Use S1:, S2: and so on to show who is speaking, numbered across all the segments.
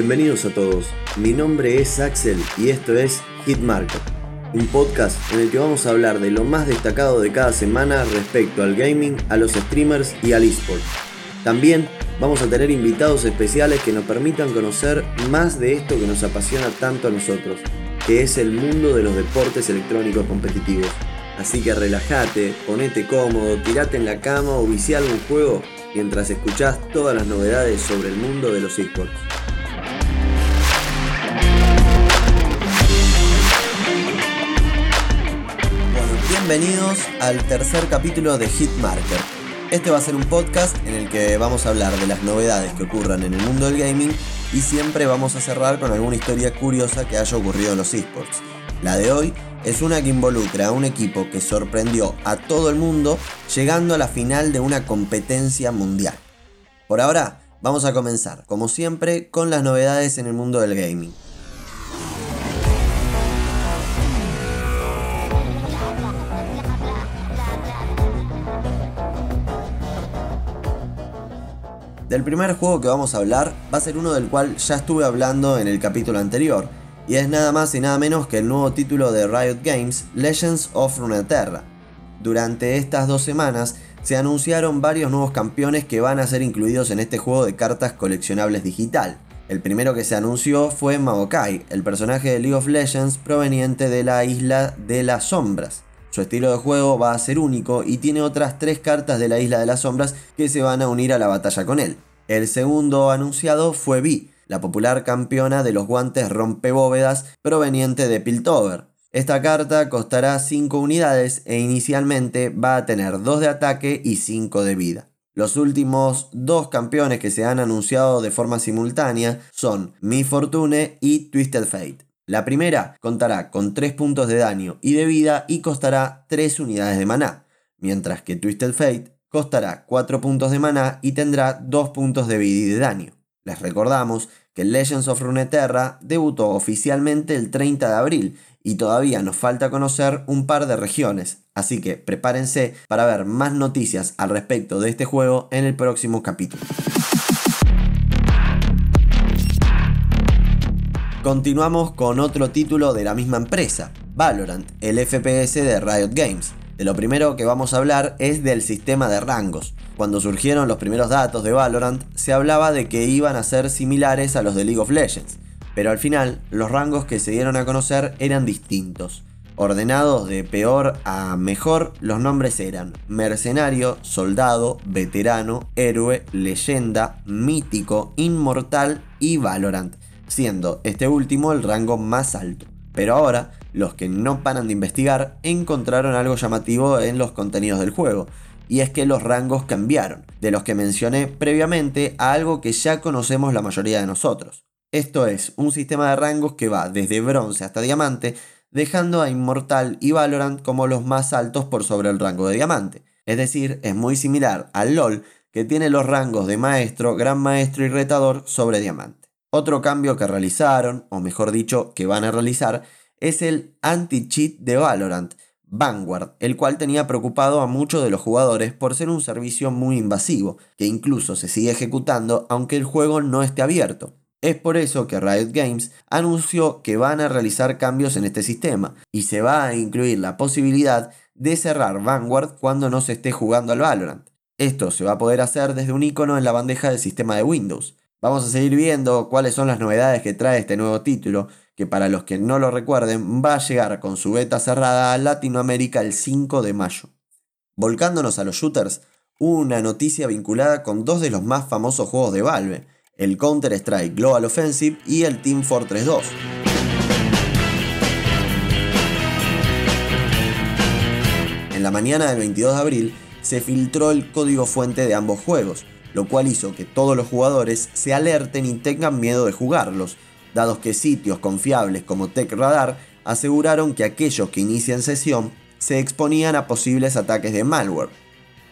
S1: Bienvenidos a todos. Mi nombre es Axel y esto es Hitmarker, un podcast en el que vamos a hablar de lo más destacado de cada semana respecto al gaming, a los streamers y al eSport. También vamos a tener invitados especiales que nos permitan conocer más de esto que nos apasiona tanto a nosotros, que es el mundo de los deportes electrónicos competitivos. Así que relájate, ponete cómodo, tirate en la cama o vicia algún juego mientras escuchás todas las novedades sobre el mundo de los esports. Bienvenidos al tercer capítulo de Hitmarker. Este va a ser un podcast en el que vamos a hablar de las novedades que ocurran en el mundo del gaming y siempre vamos a cerrar con alguna historia curiosa que haya ocurrido en los esports. La de hoy es una que involucra a un equipo que sorprendió a todo el mundo llegando a la final de una competencia mundial. Por ahora, vamos a comenzar, como siempre, con las novedades en el mundo del gaming. Del primer juego que vamos a hablar va a ser uno del cual ya estuve hablando en el capítulo anterior, y es nada más y nada menos que el nuevo título de Riot Games, Legends of Runeterra. Durante estas dos semanas se anunciaron varios nuevos campeones que van a ser incluidos en este juego de cartas coleccionables digital. El primero que se anunció fue Maokai, el personaje de League of Legends proveniente de la isla de las sombras. Su estilo de juego va a ser único y tiene otras tres cartas de la isla de las sombras que se van a unir a la batalla con él. El segundo anunciado fue Vi, la popular campeona de los guantes rompebóvedas proveniente de Piltover. Esta carta costará 5 unidades e inicialmente va a tener 2 de ataque y 5 de vida. Los últimos dos campeones que se han anunciado de forma simultánea son Mi Fortune y Twisted Fate. La primera contará con 3 puntos de daño y de vida y costará 3 unidades de maná, mientras que Twisted Fate costará 4 puntos de maná y tendrá 2 puntos de vida y de daño. Les recordamos que Legends of Runeterra debutó oficialmente el 30 de abril y todavía nos falta conocer un par de regiones, así que prepárense para ver más noticias al respecto de este juego en el próximo capítulo. Continuamos con otro título de la misma empresa, Valorant, el FPS de Riot Games. De lo primero que vamos a hablar es del sistema de rangos. Cuando surgieron los primeros datos de Valorant, se hablaba de que iban a ser similares a los de League of Legends, pero al final los rangos que se dieron a conocer eran distintos. Ordenados de peor a mejor, los nombres eran mercenario, soldado, veterano, héroe, leyenda, mítico, inmortal y Valorant, siendo este último el rango más alto. Pero ahora, los que no paran de investigar encontraron algo llamativo en los contenidos del juego, y es que los rangos cambiaron, de los que mencioné previamente a algo que ya conocemos la mayoría de nosotros. Esto es un sistema de rangos que va desde bronce hasta diamante, dejando a Inmortal y Valorant como los más altos por sobre el rango de diamante. Es decir, es muy similar al LOL, que tiene los rangos de maestro, gran maestro y retador sobre diamante. Otro cambio que realizaron, o mejor dicho, que van a realizar, es el anti-cheat de Valorant, Vanguard, el cual tenía preocupado a muchos de los jugadores por ser un servicio muy invasivo, que incluso se sigue ejecutando aunque el juego no esté abierto. Es por eso que Riot Games anunció que van a realizar cambios en este sistema y se va a incluir la posibilidad de cerrar Vanguard cuando no se esté jugando al Valorant. Esto se va a poder hacer desde un icono en la bandeja del sistema de Windows. Vamos a seguir viendo cuáles son las novedades que trae este nuevo título que para los que no lo recuerden va a llegar con su beta cerrada a Latinoamérica el 5 de mayo. Volcándonos a los shooters, una noticia vinculada con dos de los más famosos juegos de Valve, el Counter-Strike Global Offensive y el Team Fortress 2. En la mañana del 22 de abril se filtró el código fuente de ambos juegos, lo cual hizo que todos los jugadores se alerten y tengan miedo de jugarlos, dados que sitios confiables como TechRadar aseguraron que aquellos que inician sesión se exponían a posibles ataques de malware.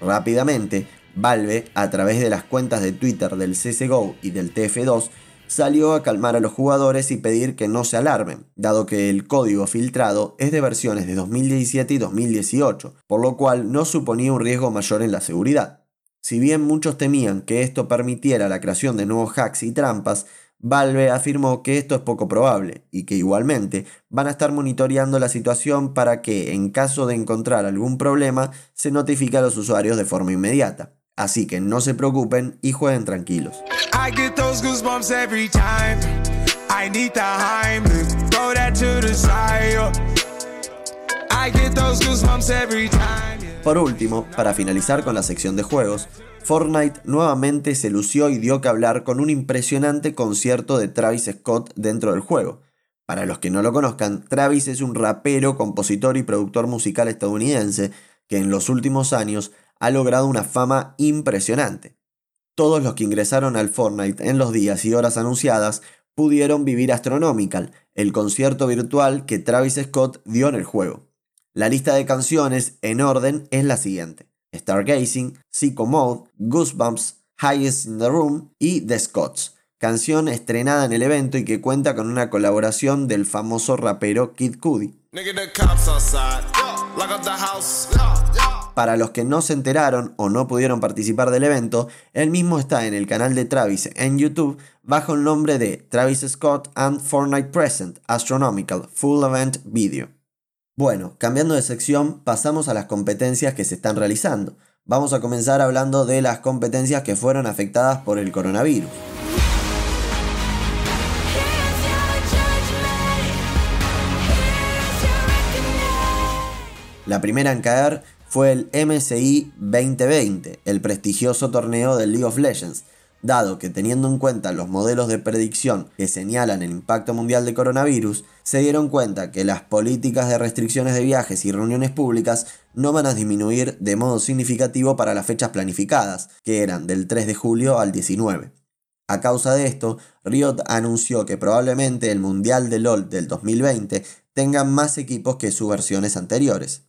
S1: Rápidamente, Valve, a través de las cuentas de Twitter del CSGO y del TF2, salió a calmar a los jugadores y pedir que no se alarmen, dado que el código filtrado es de versiones de 2017 y 2018, por lo cual no suponía un riesgo mayor en la seguridad. Si bien muchos temían que esto permitiera la creación de nuevos hacks y trampas, Valve afirmó que esto es poco probable y que igualmente van a estar monitoreando la situación para que, en caso de encontrar algún problema, se notifique a los usuarios de forma inmediata. Así que no se preocupen y jueguen tranquilos. Por último, para finalizar con la sección de juegos, Fortnite nuevamente se lució y dio que hablar con un impresionante concierto de Travis Scott dentro del juego. Para los que no lo conozcan, Travis es un rapero, compositor y productor musical estadounidense que en los últimos años ha logrado una fama impresionante. Todos los que ingresaron al Fortnite en los días y horas anunciadas pudieron vivir Astronomical, el concierto virtual que Travis Scott dio en el juego. La lista de canciones en orden es la siguiente. Stargazing, Psycho Mode, Goosebumps, Highest in the Room y The Scots, canción estrenada en el evento y que cuenta con una colaboración del famoso rapero Kid Cudi. Para los que no se enteraron o no pudieron participar del evento, el mismo está en el canal de Travis en YouTube bajo el nombre de Travis Scott and Fortnite Present Astronomical Full Event Video. Bueno, cambiando de sección, pasamos a las competencias que se están realizando. Vamos a comenzar hablando de las competencias que fueron afectadas por el coronavirus. La primera en caer fue el MSI 2020, el prestigioso torneo del League of Legends, dado que teniendo en cuenta los modelos de predicción que señalan el impacto mundial de coronavirus, se dieron cuenta que las políticas de restricciones de viajes y reuniones públicas no van a disminuir de modo significativo para las fechas planificadas, que eran del 3 de julio al 19. A causa de esto, Riot anunció que probablemente el Mundial de LOL del 2020 tenga más equipos que sus versiones anteriores.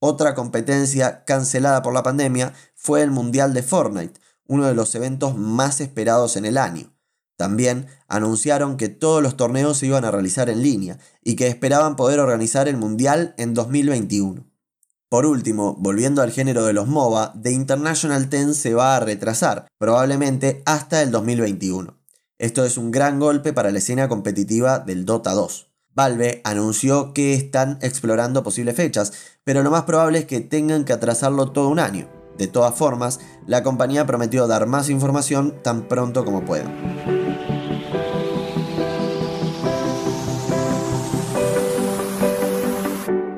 S1: Otra competencia cancelada por la pandemia fue el Mundial de Fortnite, uno de los eventos más esperados en el año. También anunciaron que todos los torneos se iban a realizar en línea y que esperaban poder organizar el Mundial en 2021. Por último, volviendo al género de los MOBA, The International 10 se va a retrasar, probablemente hasta el 2021. Esto es un gran golpe para la escena competitiva del Dota 2. Valve anunció que están explorando posibles fechas, pero lo más probable es que tengan que atrasarlo todo un año. De todas formas, la compañía prometió dar más información tan pronto como pueda.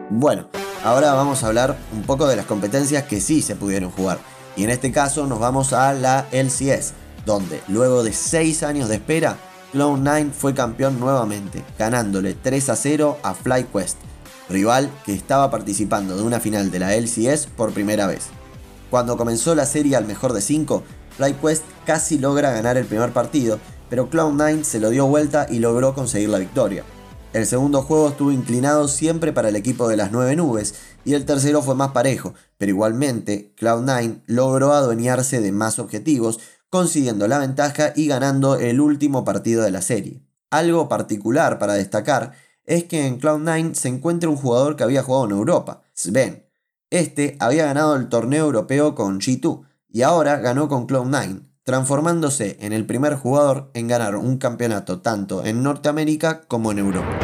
S1: Bueno, ahora vamos a hablar un poco de las competencias que sí se pudieron jugar. Y en este caso nos vamos a la LCS, donde luego de 6 años de espera, Cloud9 fue campeón nuevamente, ganándole 3 a 0 a FlyQuest, rival que estaba participando de una final de la LCS por primera vez. Cuando comenzó la serie al mejor de 5, FlyQuest casi logra ganar el primer partido, pero Cloud9 se lo dio vuelta y logró conseguir la victoria. El segundo juego estuvo inclinado siempre para el equipo de las 9 nubes y el tercero fue más parejo, pero igualmente Cloud9 logró adueñarse de más objetivos, consiguiendo la ventaja y ganando el último partido de la serie. Algo particular para destacar es que en Cloud9 se encuentra un jugador que había jugado en Europa, Sven, este había ganado el torneo europeo con G2 y ahora ganó con Cloud9, transformándose en el primer jugador en ganar un campeonato tanto en Norteamérica como en Europa.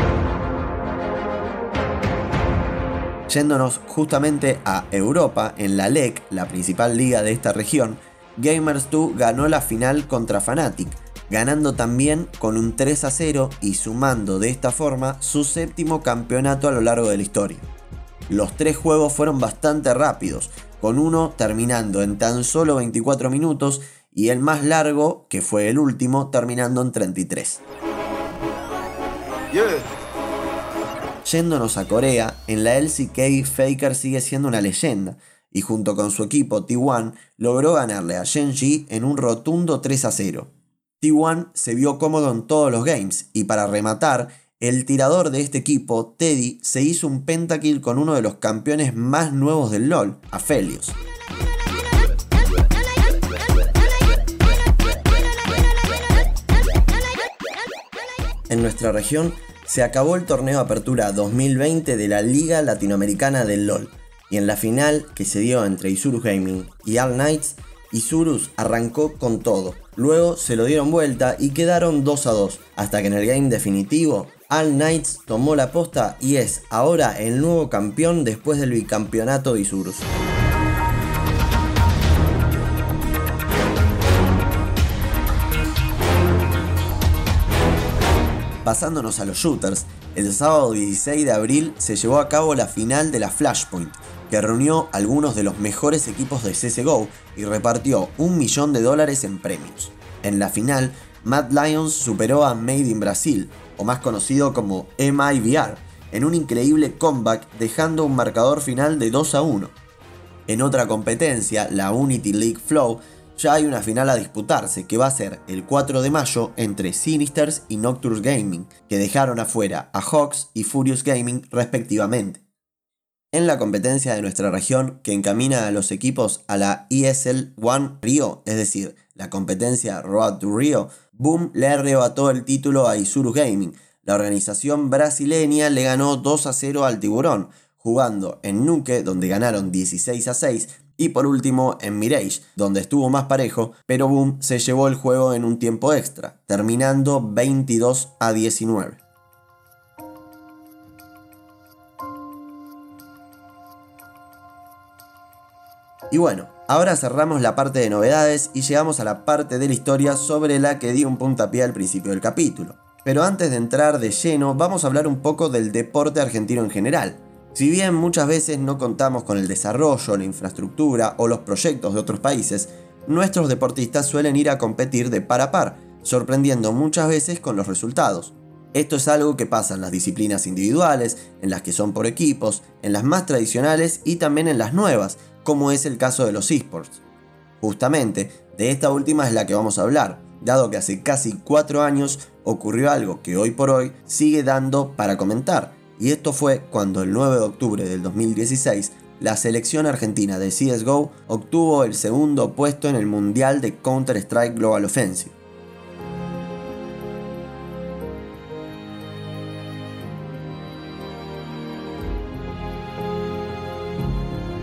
S1: Yéndonos justamente a Europa, en la LEC, la principal liga de esta región, Gamers2 ganó la final contra Fnatic, ganando también con un 3 a 0 y sumando de esta forma su séptimo campeonato a lo largo de la historia. Los tres juegos fueron bastante rápidos, con uno terminando en tan solo 24 minutos y el más largo, que fue el último, terminando en 33. Yéndonos a Corea, en la LCK Faker sigue siendo una leyenda y junto con su equipo T1 logró ganarle a Shenji en un rotundo 3 a 0. T1 se vio cómodo en todos los games y para rematar el tirador de este equipo, Teddy, se hizo un pentakill con uno de los campeones más nuevos del LoL, Aphelios. En nuestra región se acabó el torneo Apertura 2020 de la Liga Latinoamericana del LoL, y en la final que se dio entre Isurus Gaming y All Knights, Isurus arrancó con todo, Luego se lo dieron vuelta y quedaron 2 a 2, hasta que en el game definitivo All Knights tomó la posta y es ahora el nuevo campeón después del bicampeonato de Isurus. Pasándonos a los shooters, el sábado 16 de abril se llevó a cabo la final de la Flashpoint, que reunió algunos de los mejores equipos de CSGO y repartió un millón de dólares en premios. En la final, Mad Lions superó a Made in Brasil, o más conocido como MIVR, en un increíble comeback dejando un marcador final de 2 a 1. En otra competencia, la Unity League Flow, ya hay una final a disputarse que va a ser el 4 de mayo entre Sinisters y Nocturne Gaming, que dejaron afuera a Hawks y Furious Gaming respectivamente. En la competencia de nuestra región que encamina a los equipos a la ESL One Rio, es decir, la competencia Road to Rio, Boom le arrebató el título a Isurus Gaming. La organización brasileña le ganó 2 a 0 al Tiburón, jugando en Nuke, donde ganaron 16 a 6, y por último en Mirage, donde estuvo más parejo, pero Boom se llevó el juego en un tiempo extra, terminando 22 a 19. Y bueno, ahora cerramos la parte de novedades y llegamos a la parte de la historia sobre la que di un puntapié al principio del capítulo. Pero antes de entrar de lleno, vamos a hablar un poco del deporte argentino en general. Si bien muchas veces no contamos con el desarrollo, la infraestructura o los proyectos de otros países, nuestros deportistas suelen ir a competir de par a par, sorprendiendo muchas veces con los resultados. Esto es algo que pasa en las disciplinas individuales, en las que son por equipos, en las más tradicionales y también en las nuevas, como es el caso de los esports. Justamente, de esta última es la que vamos a hablar, dado que hace casi 4 años ocurrió algo que hoy por hoy sigue dando para comentar, y esto fue cuando el 9 de octubre del 2016 la selección argentina de CSGO obtuvo el segundo puesto en el Mundial de Counter-Strike Global Offensive.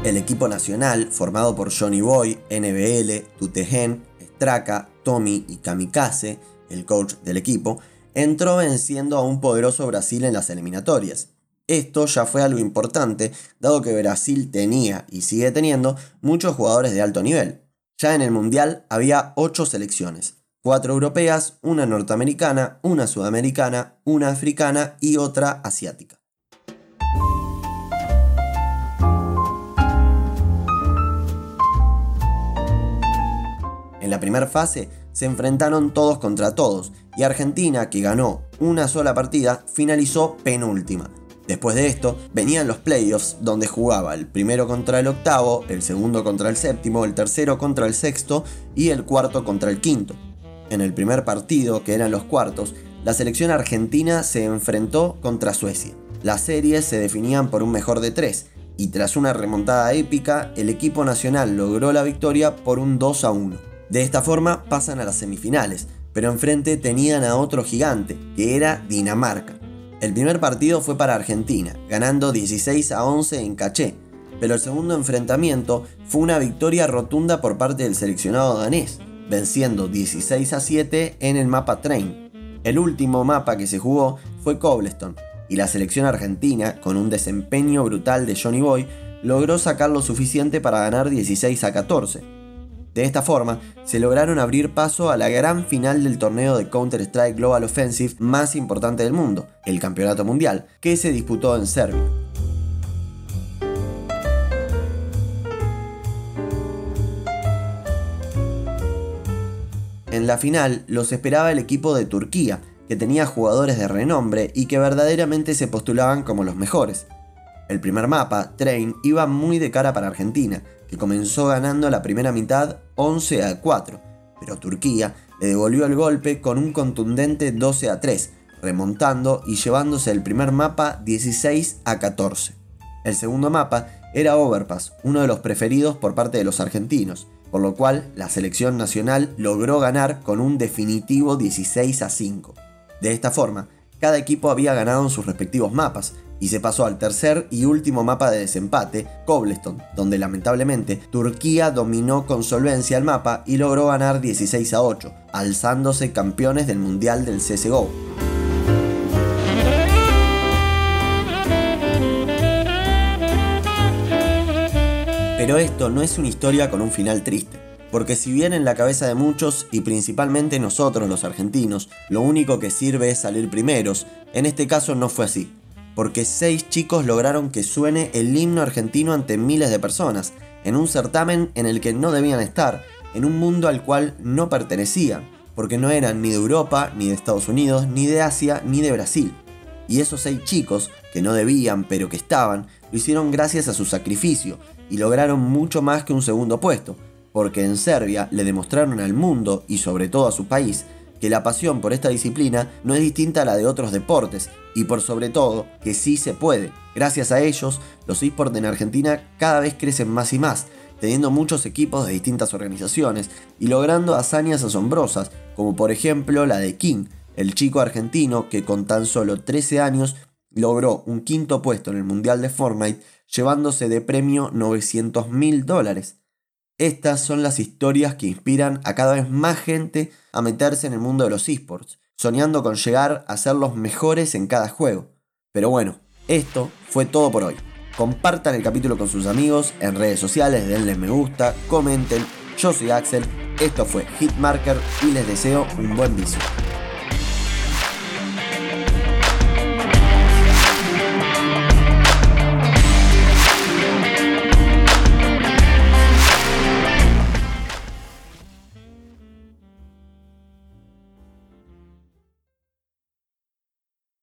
S1: El equipo nacional, formado por Johnny Boy, NBL, Tutegen, Straka, Tommy y Kamikaze, el coach del equipo, entró venciendo a un poderoso Brasil en las eliminatorias. Esto ya fue algo importante, dado que Brasil tenía y sigue teniendo muchos jugadores de alto nivel. Ya en el Mundial había 8 selecciones, 4 europeas, una norteamericana, una sudamericana, una africana y otra asiática. En la primera fase se enfrentaron todos contra todos y Argentina, que ganó una sola partida, finalizó penúltima. Después de esto venían los playoffs donde jugaba el primero contra el octavo, el segundo contra el séptimo, el tercero contra el sexto y el cuarto contra el quinto. En el primer partido, que eran los cuartos, la selección argentina se enfrentó contra Suecia. Las series se definían por un mejor de tres y tras una remontada épica, el equipo nacional logró la victoria por un 2 a 1. De esta forma pasan a las semifinales, pero enfrente tenían a otro gigante, que era Dinamarca. El primer partido fue para Argentina, ganando 16 a 11 en caché, pero el segundo enfrentamiento fue una victoria rotunda por parte del seleccionado danés, venciendo 16 a 7 en el mapa Train. El último mapa que se jugó fue Cobblestone, y la selección argentina, con un desempeño brutal de Johnny Boy, logró sacar lo suficiente para ganar 16 a 14. De esta forma, se lograron abrir paso a la gran final del torneo de Counter-Strike Global Offensive más importante del mundo, el Campeonato Mundial, que se disputó en Serbia. En la final los esperaba el equipo de Turquía, que tenía jugadores de renombre y que verdaderamente se postulaban como los mejores. El primer mapa, Train, iba muy de cara para Argentina, que comenzó ganando la primera mitad 11 a 4, pero Turquía le devolvió el golpe con un contundente 12 a 3, remontando y llevándose el primer mapa 16 a 14. El segundo mapa era Overpass, uno de los preferidos por parte de los argentinos, por lo cual la selección nacional logró ganar con un definitivo 16 a 5. De esta forma, cada equipo había ganado en sus respectivos mapas, y se pasó al tercer y último mapa de desempate, Cobblestone, donde lamentablemente Turquía dominó con solvencia el mapa y logró ganar 16 a 8, alzándose campeones del Mundial del CSGO. Pero esto no es una historia con un final triste. Porque si bien en la cabeza de muchos, y principalmente nosotros los argentinos, lo único que sirve es salir primeros, en este caso no fue así. Porque seis chicos lograron que suene el himno argentino ante miles de personas, en un certamen en el que no debían estar, en un mundo al cual no pertenecían, porque no eran ni de Europa, ni de Estados Unidos, ni de Asia, ni de Brasil. Y esos seis chicos, que no debían pero que estaban, lo hicieron gracias a su sacrificio, y lograron mucho más que un segundo puesto, porque en Serbia le demostraron al mundo y sobre todo a su país que la pasión por esta disciplina no es distinta a la de otros deportes y por sobre todo que sí se puede. Gracias a ellos, los esports en Argentina cada vez crecen más y más, teniendo muchos equipos de distintas organizaciones y logrando hazañas asombrosas, como por ejemplo la de King, el chico argentino que con tan solo 13 años logró un quinto puesto en el Mundial de Fortnite, llevándose de premio 900 mil dólares. Estas son las historias que inspiran a cada vez más gente a meterse en el mundo de los esports, soñando con llegar a ser los mejores en cada juego. Pero bueno, esto fue todo por hoy. Compartan el capítulo con sus amigos en redes sociales, denle me gusta, comenten. Yo soy Axel, esto fue Hitmarker y les deseo un buen vicio.